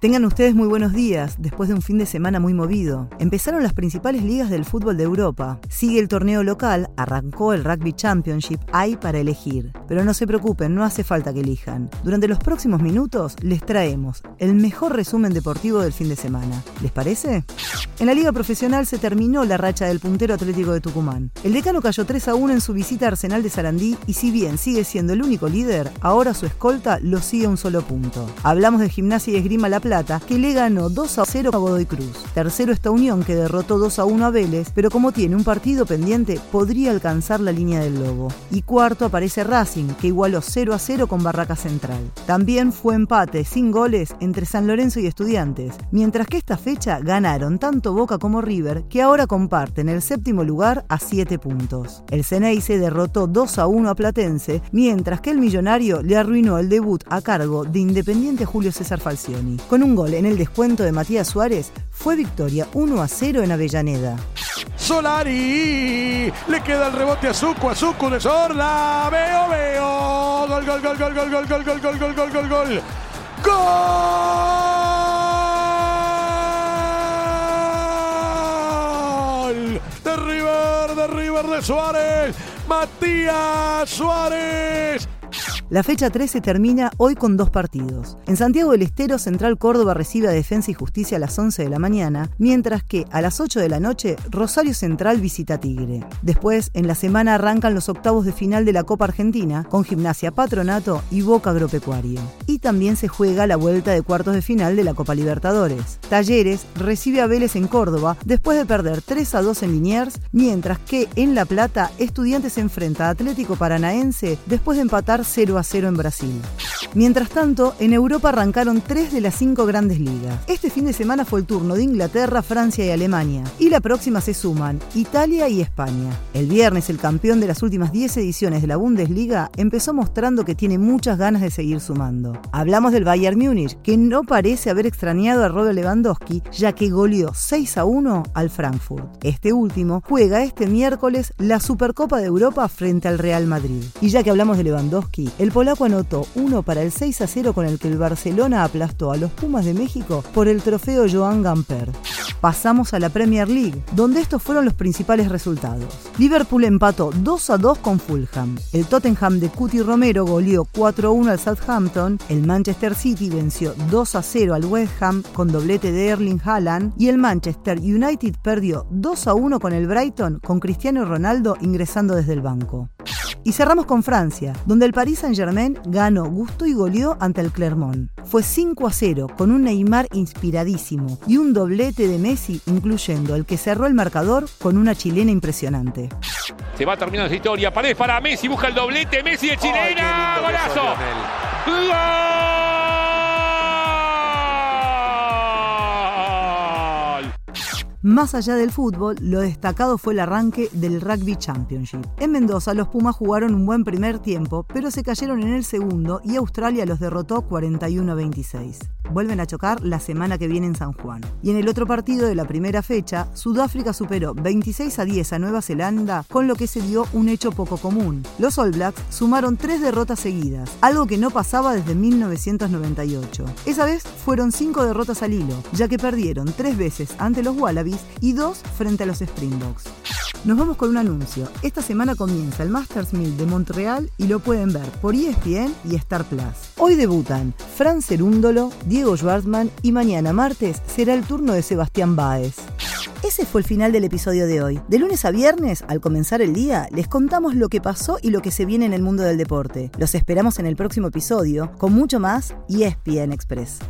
Tengan ustedes muy buenos días después de un fin de semana muy movido. Empezaron las principales ligas del fútbol de Europa. Sigue el torneo local, arrancó el Rugby Championship, hay para elegir. Pero no se preocupen, no hace falta que elijan. Durante los próximos minutos les traemos el mejor resumen deportivo del fin de semana. ¿Les parece? En la liga profesional se terminó la racha del puntero Atlético de Tucumán. El decano cayó 3 a 1 en su visita a Arsenal de Sarandí y si bien sigue siendo el único líder, ahora su escolta lo sigue a un solo punto. Hablamos de gimnasia y esgrima La que le ganó 2 a 0 a Godoy Cruz. Tercero esta Unión, que derrotó 2 a 1 a Vélez, pero como tiene un partido pendiente, podría alcanzar la línea del Lobo. Y cuarto aparece Racing, que igualó 0 a 0 con Barraca Central. También fue empate sin goles entre San Lorenzo y Estudiantes, mientras que esta fecha ganaron tanto Boca como River, que ahora comparten el séptimo lugar a 7 puntos. El Ceneice derrotó 2 a 1 a Platense, mientras que el Millonario le arruinó el debut a cargo de Independiente Julio César Falcioni. Un gol en el descuento de Matías Suárez, fue victoria 1 a 0 en Avellaneda. Solari. Le queda el rebote a Zuco, a Zuco de Sorla. Veo, veo. Gol, gol, gol, gol, gol, gol, gol, gol, gol, gol, gol, gol, gol. ¡Gol! De River, de River de Suárez. Matías Suárez. La fecha 13 termina hoy con dos partidos. En Santiago del Estero, Central Córdoba recibe a Defensa y Justicia a las 11 de la mañana, mientras que a las 8 de la noche Rosario Central visita Tigre. Después, en la semana arrancan los octavos de final de la Copa Argentina, con Gimnasia Patronato y Boca Agropecuario. Y también se juega la vuelta de cuartos de final de la Copa Libertadores. Talleres recibe a Vélez en Córdoba después de perder 3 a 2 en Liniers, mientras que en La Plata Estudiantes enfrenta a Atlético Paranaense después de empatar 0 a 0 en Brasil. Mientras tanto, en Europa arrancaron tres de las cinco grandes ligas. Este fin de semana fue el turno de Inglaterra, Francia y Alemania. Y la próxima se suman Italia y España. El viernes, el campeón de las últimas 10 ediciones de la Bundesliga empezó mostrando que tiene muchas ganas de seguir sumando. Hablamos del Bayern Múnich, que no parece haber extrañado a Robert Lewandowski, ya que goleó 6 a 1 al Frankfurt. Este último juega este miércoles la Supercopa de Europa frente al Real Madrid. Y ya que hablamos de Lewandowski, el polaco anotó uno para el 6 a 0 con el que el Barcelona aplastó a los Pumas de México por el trofeo Joan Gamper. Pasamos a la Premier League, donde estos fueron los principales resultados. Liverpool empató 2 a 2 con Fulham. El Tottenham de Cuti Romero goleó 4 a 1 al Southampton. El Manchester City venció 2 a 0 al West Ham con doblete de Erling Haaland. Y el Manchester United perdió 2 a 1 con el Brighton, con Cristiano Ronaldo ingresando desde el banco. Y cerramos con Francia, donde el Paris Saint-Germain ganó, gustó y goleó ante el Clermont. Fue 5 a 0 con un Neymar inspiradísimo y un doblete de Messi, incluyendo el que cerró el marcador con una chilena impresionante. Se va terminando esa historia. Pared para Messi, busca el doblete. Messi de chilena. ¡Golazo! ¡Gol! Más allá del fútbol, lo destacado fue el arranque del Rugby Championship. En Mendoza, los Pumas jugaron un buen primer tiempo, pero se cayeron en el segundo y Australia los derrotó 41 a 26. Vuelven a chocar la semana que viene en San Juan. Y en el otro partido de la primera fecha, Sudáfrica superó 26 a 10 a Nueva Zelanda, con lo que se dio un hecho poco común. Los All Blacks sumaron tres derrotas seguidas, algo que no pasaba desde 1998. Esa vez fueron cinco derrotas al hilo, ya que perdieron tres veces ante los Wallabies y dos frente a los Springboks. Nos vamos con un anuncio. Esta semana comienza el Masters 1000 de Montreal y lo pueden ver por ESPN y Star Plus. Hoy debutan Fran Cerúndolo, Diego Schwartzman y mañana martes será el turno de Sebastián Báez. Ese fue el final del episodio de hoy. De lunes a viernes, al comenzar el día, les contamos lo que pasó y lo que se viene en el mundo del deporte. Los esperamos en el próximo episodio con mucho más ESPN Express.